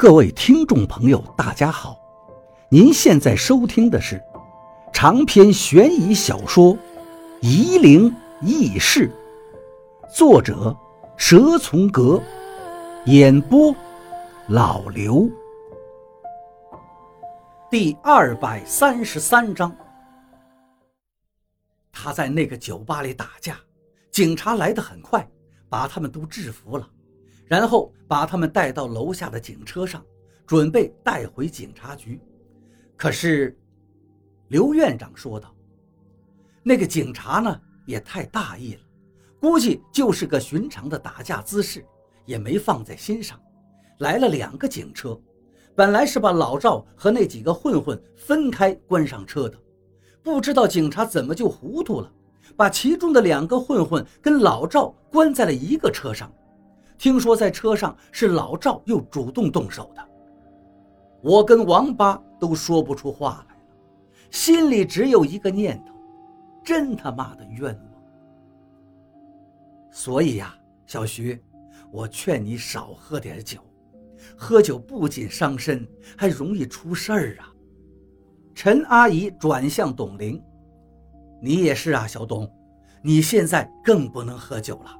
各位听众朋友，大家好！您现在收听的是长篇悬疑小说《夷陵轶事》，作者蛇从阁，演播老刘。第二百三十三章，他在那个酒吧里打架，警察来得很快，把他们都制服了。然后把他们带到楼下的警车上，准备带回警察局。可是，刘院长说道：“那个警察呢，也太大意了，估计就是个寻常的打架姿势，也没放在心上。来了两个警车，本来是把老赵和那几个混混分开关上车的，不知道警察怎么就糊涂了，把其中的两个混混跟老赵关在了一个车上。”听说在车上是老赵又主动动手的，我跟王八都说不出话来了，心里只有一个念头：真他妈的冤枉！所以呀，小徐，我劝你少喝点酒，喝酒不仅伤身，还容易出事儿啊。陈阿姨转向董玲：“你也是啊，小董，你现在更不能喝酒了。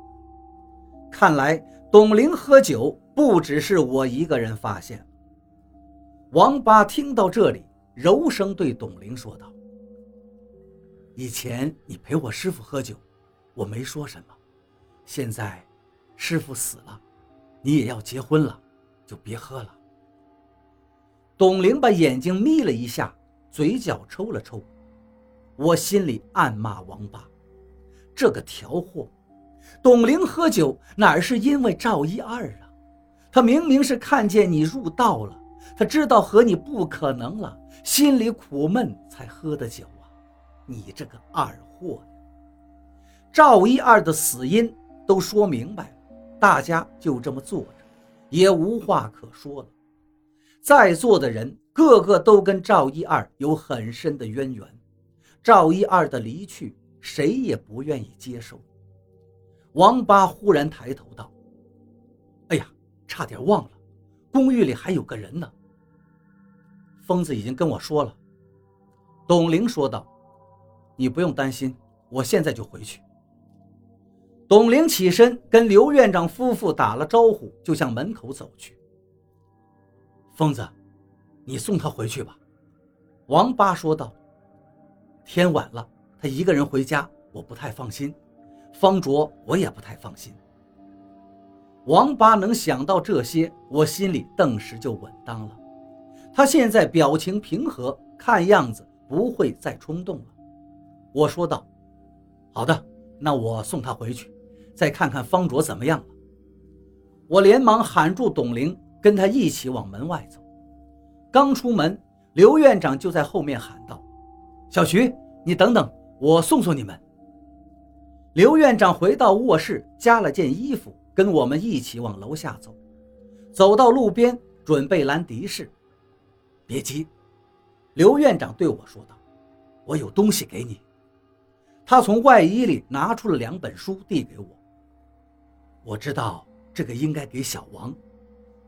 看来。”董玲喝酒不只是我一个人发现。王八听到这里，柔声对董玲说道：“以前你陪我师傅喝酒，我没说什么。现在，师傅死了，你也要结婚了，就别喝了。”董玲把眼睛眯了一下，嘴角抽了抽，我心里暗骂王八：“这个条货！”董玲喝酒哪是因为赵一二啊？他明明是看见你入道了，他知道和你不可能了，心里苦闷才喝的酒啊！你这个二货！赵一二的死因都说明白了，大家就这么坐着，也无话可说了。在座的人个个都跟赵一二有很深的渊源，赵一二的离去，谁也不愿意接受。王八忽然抬头道：“哎呀，差点忘了，公寓里还有个人呢。”疯子已经跟我说了。董玲说道：“你不用担心，我现在就回去。”董玲起身跟刘院长夫妇打了招呼，就向门口走去。疯子，你送他回去吧。”王八说道。“天晚了，他一个人回家，我不太放心。”方卓，我也不太放心。王八能想到这些，我心里顿时就稳当了。他现在表情平和，看样子不会再冲动了。我说道：“好的，那我送他回去，再看看方卓怎么样了。”我连忙喊住董玲，跟他一起往门外走。刚出门，刘院长就在后面喊道：“小徐，你等等，我送送你们。”刘院长回到卧室，加了件衣服，跟我们一起往楼下走。走到路边，准备拦的士。别急，刘院长对我说道：“我有东西给你。”他从外衣里拿出了两本书，递给我。我知道这个应该给小王，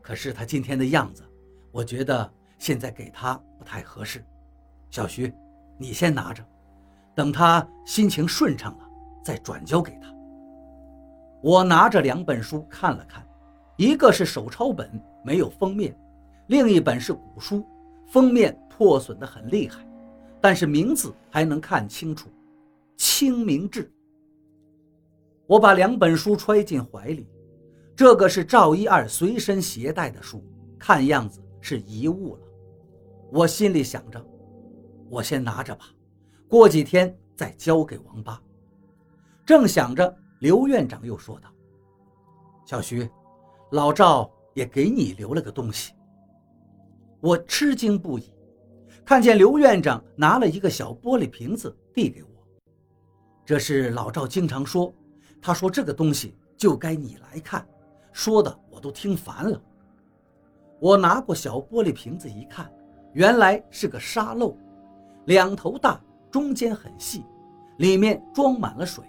可是他今天的样子，我觉得现在给他不太合适。小徐，你先拿着，等他心情顺畅了。再转交给他。我拿着两本书看了看，一个是手抄本，没有封面；另一本是古书，封面破损的很厉害，但是名字还能看清楚，《清明志》。我把两本书揣进怀里，这个是赵一二随身携带的书，看样子是遗物了。我心里想着，我先拿着吧，过几天再交给王八。正想着，刘院长又说道：“小徐，老赵也给你留了个东西。”我吃惊不已，看见刘院长拿了一个小玻璃瓶子递给我，这是老赵经常说，他说这个东西就该你来看，说的我都听烦了。我拿过小玻璃瓶子一看，原来是个沙漏，两头大，中间很细，里面装满了水。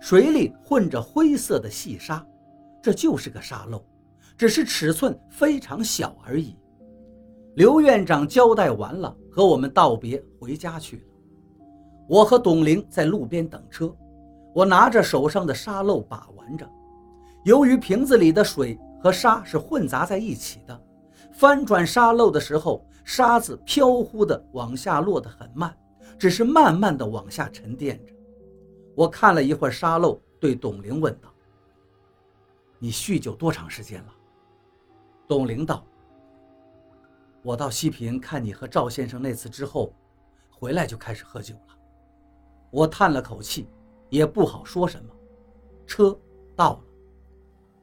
水里混着灰色的细沙，这就是个沙漏。只是尺寸非常小而已。刘院长交代完了，和我们道别，回家去了。我和董玲在路边等车，我拿着手上的沙漏把玩着。由于瓶子里的水和沙是混杂在一起的，翻转沙漏的时候，沙子飘忽的往下落得很慢，只是慢慢的往下沉淀着。我看了一会儿沙漏，对董玲问道：“你酗酒多长时间了？”董玲道。我到西平看你和赵先生那次之后，回来就开始喝酒了。我叹了口气，也不好说什么。车到了，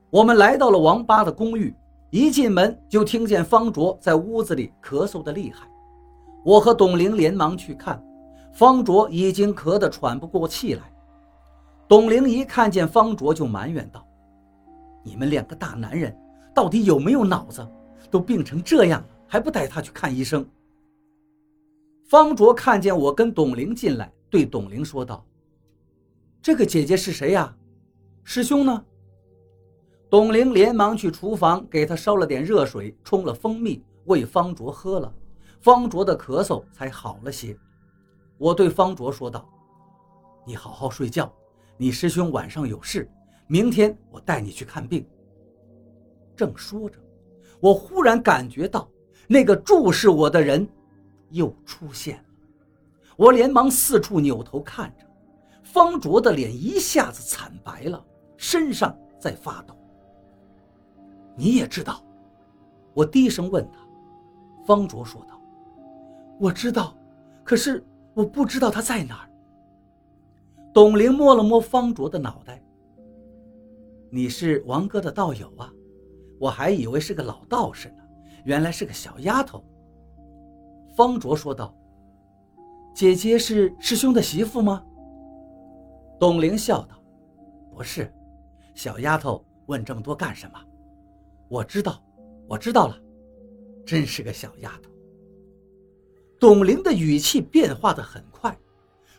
我们来到了王八的公寓。一进门就听见方卓在屋子里咳嗽的厉害。我和董玲连忙去看，方卓已经咳得喘不过气来。董玲一看见方卓就埋怨道：“你们两个大男人到底有没有脑子？都病成这样了！”还不带他去看医生。方卓看见我跟董玲进来，对董玲说道：“这个姐姐是谁呀？师兄呢？”董玲连忙去厨房给他烧了点热水，冲了蜂蜜喂方卓喝了，方卓的咳嗽才好了些。我对方卓说道：“你好好睡觉，你师兄晚上有事，明天我带你去看病。”正说着，我忽然感觉到。那个注视我的人又出现了，我连忙四处扭头看着，方卓的脸一下子惨白了，身上在发抖。你也知道？我低声问他。方卓说道：“我知道，可是我不知道他在哪儿。”董玲摸了摸方卓的脑袋：“你是王哥的道友啊，我还以为是个老道士呢。”原来是个小丫头，方卓说道：“姐姐是师兄的媳妇吗？”董玲笑道：“不是，小丫头问这么多干什么？我知道，我知道了，真是个小丫头。”董玲的语气变化的很快，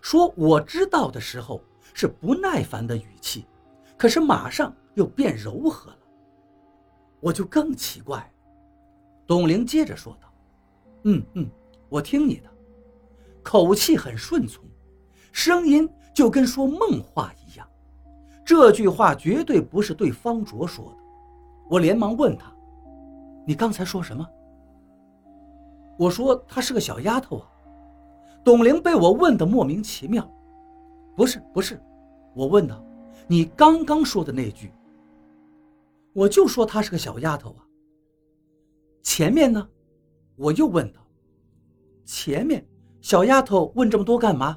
说“我知道”的时候是不耐烦的语气，可是马上又变柔和了，我就更奇怪。董玲接着说道：“嗯嗯，我听你的，口气很顺从，声音就跟说梦话一样。这句话绝对不是对方卓说的。”我连忙问他：“你刚才说什么？”我说：“她是个小丫头啊。”董玲被我问得莫名其妙：“不是不是，我问他，你刚刚说的那句，我就说她是个小丫头啊。”前面呢？我又问道。前面，小丫头问这么多干嘛？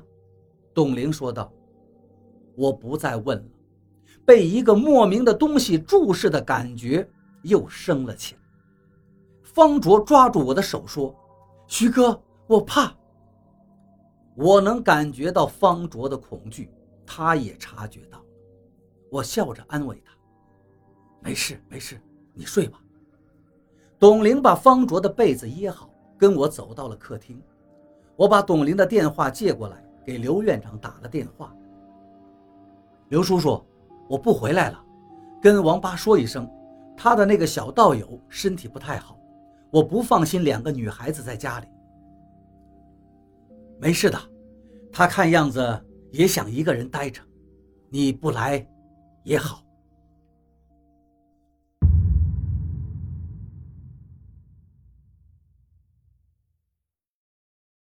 董玲说道。我不再问了，被一个莫名的东西注视的感觉又升了起来。方卓抓住我的手说：“徐哥，我怕。”我能感觉到方卓的恐惧，他也察觉到。我笑着安慰他：“没事，没事，你睡吧。”董玲把方卓的被子掖好，跟我走到了客厅。我把董玲的电话借过来，给刘院长打了电话。刘叔叔，我不回来了，跟王八说一声，他的那个小道友身体不太好，我不放心两个女孩子在家里。没事的，他看样子也想一个人待着，你不来也好。